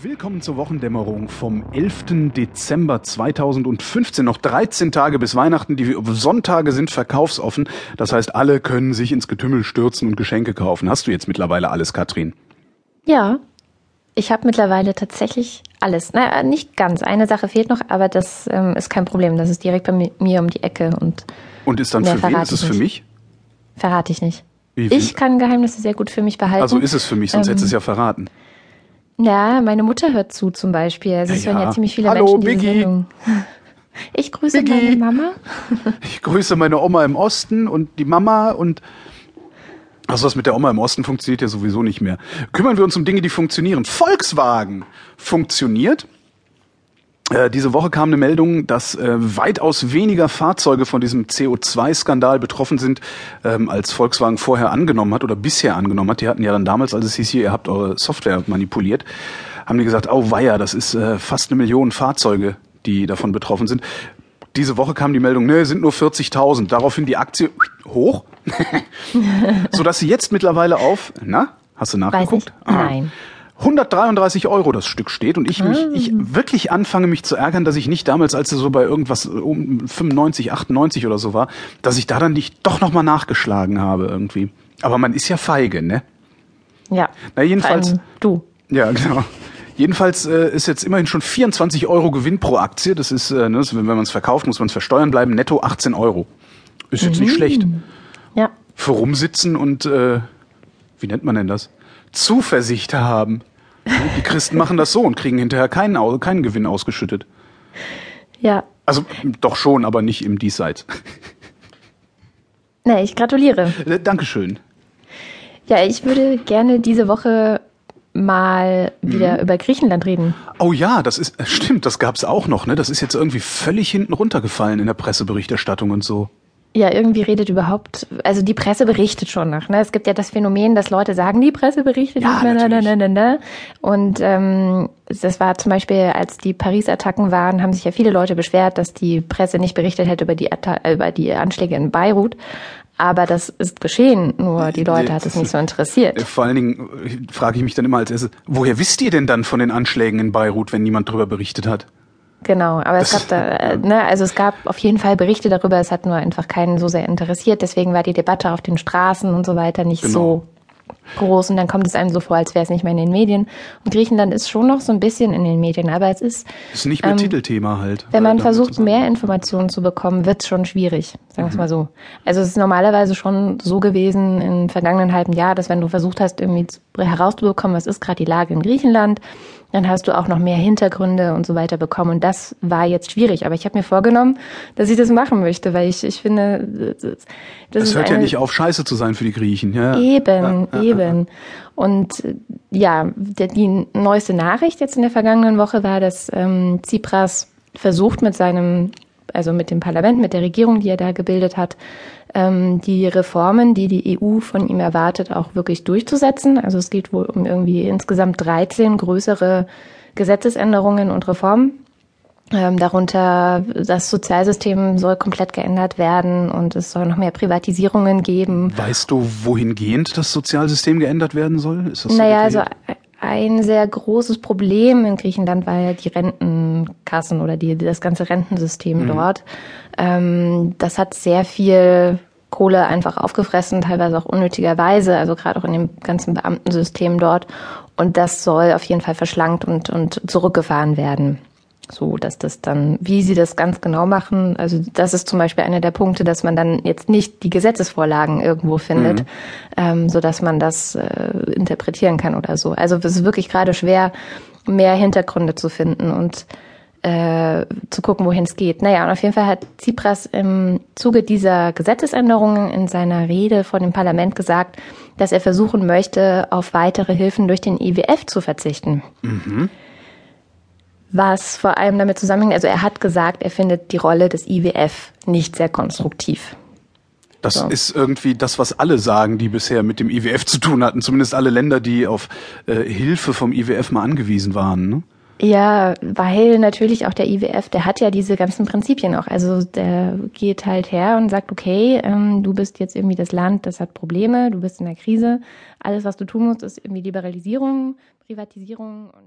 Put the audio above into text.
Willkommen zur Wochendämmerung vom 11. Dezember 2015. Noch 13 Tage bis Weihnachten. Die Sonntage sind verkaufsoffen. Das heißt, alle können sich ins Getümmel stürzen und Geschenke kaufen. Hast du jetzt mittlerweile alles, Katrin? Ja, ich habe mittlerweile tatsächlich alles. Naja, nicht ganz. Eine Sache fehlt noch, aber das ähm, ist kein Problem. Das ist direkt bei mir um die Ecke und. Und ist dann für wen? Ist es für mich? Verrate ich nicht. Ich kann Geheimnisse sehr gut für mich behalten. Also ist es für mich, sonst ähm, hättest du es ja verraten. Ja, meine Mutter hört zu zum Beispiel. Also es ja, hören ja ziemlich viele Hallo, Menschen diese Biggie. Ich grüße Biggie. meine Mama. Ich grüße meine Oma im Osten und die Mama und also das mit der Oma im Osten funktioniert ja sowieso nicht mehr. Kümmern wir uns um Dinge, die funktionieren. Volkswagen funktioniert. Äh, diese Woche kam eine Meldung, dass äh, weitaus weniger Fahrzeuge von diesem CO2-Skandal betroffen sind, ähm, als Volkswagen vorher angenommen hat oder bisher angenommen hat. Die hatten ja dann damals, als es hieß, hier, ihr habt eure Software manipuliert, haben die gesagt, oh weia, das ist äh, fast eine Million Fahrzeuge, die davon betroffen sind. Diese Woche kam die Meldung, ne, sind nur 40.000. Daraufhin die Aktie hoch, sodass sie jetzt mittlerweile auf, na, hast du nachgeguckt? Nein. 133 Euro das Stück steht und ich mich, ich ah. wirklich anfange mich zu ärgern, dass ich nicht damals, als es so bei irgendwas um 95, 98 oder so war, dass ich da dann nicht doch nochmal nachgeschlagen habe irgendwie. Aber man ist ja feige, ne? Ja. Na jedenfalls. Du. Ja, genau. Jedenfalls äh, ist jetzt immerhin schon 24 Euro Gewinn pro Aktie. Das ist, äh, ne, wenn man es verkauft, muss man es versteuern bleiben. Netto 18 Euro. Ist jetzt mhm. nicht schlecht. Ja. Für rumsitzen und äh, wie nennt man denn das? Zuversicht haben. Die Christen machen das so und kriegen hinterher keinen, keinen Gewinn ausgeschüttet. Ja. Also doch schon, aber nicht im Diesseits. Nee, ich gratuliere. Äh, Dankeschön. Ja, ich würde gerne diese Woche mal wieder mhm. über Griechenland reden. Oh ja, das ist stimmt, das gab's auch noch, ne? Das ist jetzt irgendwie völlig hinten runtergefallen in der Presseberichterstattung und so. Ja, irgendwie redet überhaupt, also die Presse berichtet schon noch. Ne? Es gibt ja das Phänomen, dass Leute sagen, die Presse berichtet ja, nicht mehr. Ne, ne, ne, ne. Und ähm, das war zum Beispiel, als die Paris-Attacken waren, haben sich ja viele Leute beschwert, dass die Presse nicht berichtet hätte über die, Atta über die Anschläge in Beirut. Aber das ist geschehen, nur die Leute hat es nicht so interessiert. Vor allen Dingen äh, frage ich mich dann immer als erstes, woher wisst ihr denn dann von den Anschlägen in Beirut, wenn niemand darüber berichtet hat? Genau, aber es gab da, ne, also es gab auf jeden Fall Berichte darüber, es hat nur einfach keinen so sehr interessiert, deswegen war die Debatte auf den Straßen und so weiter nicht genau. so groß und dann kommt es einem so vor, als wäre es nicht mehr in den Medien. Und Griechenland ist schon noch so ein bisschen in den Medien, aber es ist. Ist nicht mehr ähm, Titelthema halt. Wenn man versucht, mehr Informationen zu bekommen, wird es schon schwierig, sagen wir mhm. es mal so. Also es ist normalerweise schon so gewesen im vergangenen halben Jahr, dass wenn du versucht hast, irgendwie herauszubekommen, was ist gerade die Lage in Griechenland, dann hast du auch noch mehr Hintergründe und so weiter bekommen. Und das war jetzt schwierig. Aber ich habe mir vorgenommen, dass ich das machen möchte, weil ich, ich finde, das, das hört ja nicht auf, scheiße zu sein für die Griechen. Ja. Eben, ja, eben. Und ja, die, die neueste Nachricht jetzt in der vergangenen Woche war, dass ähm, Tsipras versucht mit seinem, also mit dem Parlament, mit der Regierung, die er da gebildet hat, ähm, die Reformen, die die EU von ihm erwartet, auch wirklich durchzusetzen. Also es geht wohl um irgendwie insgesamt 13 größere Gesetzesänderungen und Reformen. Ähm, darunter das Sozialsystem soll komplett geändert werden und es soll noch mehr Privatisierungen geben. Weißt du, wohingehend das Sozialsystem geändert werden soll? Ist das naja, so also ein sehr großes Problem in Griechenland war ja die Rentenkassen oder die, das ganze Rentensystem mhm. dort. Ähm, das hat sehr viel Kohle einfach aufgefressen, teilweise auch unnötigerweise, also gerade auch in dem ganzen Beamtensystem dort. Und das soll auf jeden Fall verschlankt und, und zurückgefahren werden so dass das dann, wie sie das ganz genau machen, also das ist zum Beispiel einer der Punkte, dass man dann jetzt nicht die Gesetzesvorlagen irgendwo findet, mhm. ähm, so dass man das äh, interpretieren kann oder so. Also es ist wirklich gerade schwer, mehr Hintergründe zu finden und äh, zu gucken, wohin es geht. Naja, und auf jeden Fall hat Tsipras im Zuge dieser Gesetzesänderungen in seiner Rede vor dem Parlament gesagt, dass er versuchen möchte, auf weitere Hilfen durch den IWF zu verzichten. Mhm was vor allem damit zusammenhängt, also er hat gesagt, er findet die Rolle des IWF nicht sehr konstruktiv. Das so. ist irgendwie das, was alle sagen, die bisher mit dem IWF zu tun hatten. Zumindest alle Länder, die auf äh, Hilfe vom IWF mal angewiesen waren. Ne? Ja, weil natürlich auch der IWF, der hat ja diese ganzen Prinzipien auch. Also der geht halt her und sagt, okay, ähm, du bist jetzt irgendwie das Land, das hat Probleme, du bist in der Krise. Alles, was du tun musst, ist irgendwie Liberalisierung, Privatisierung.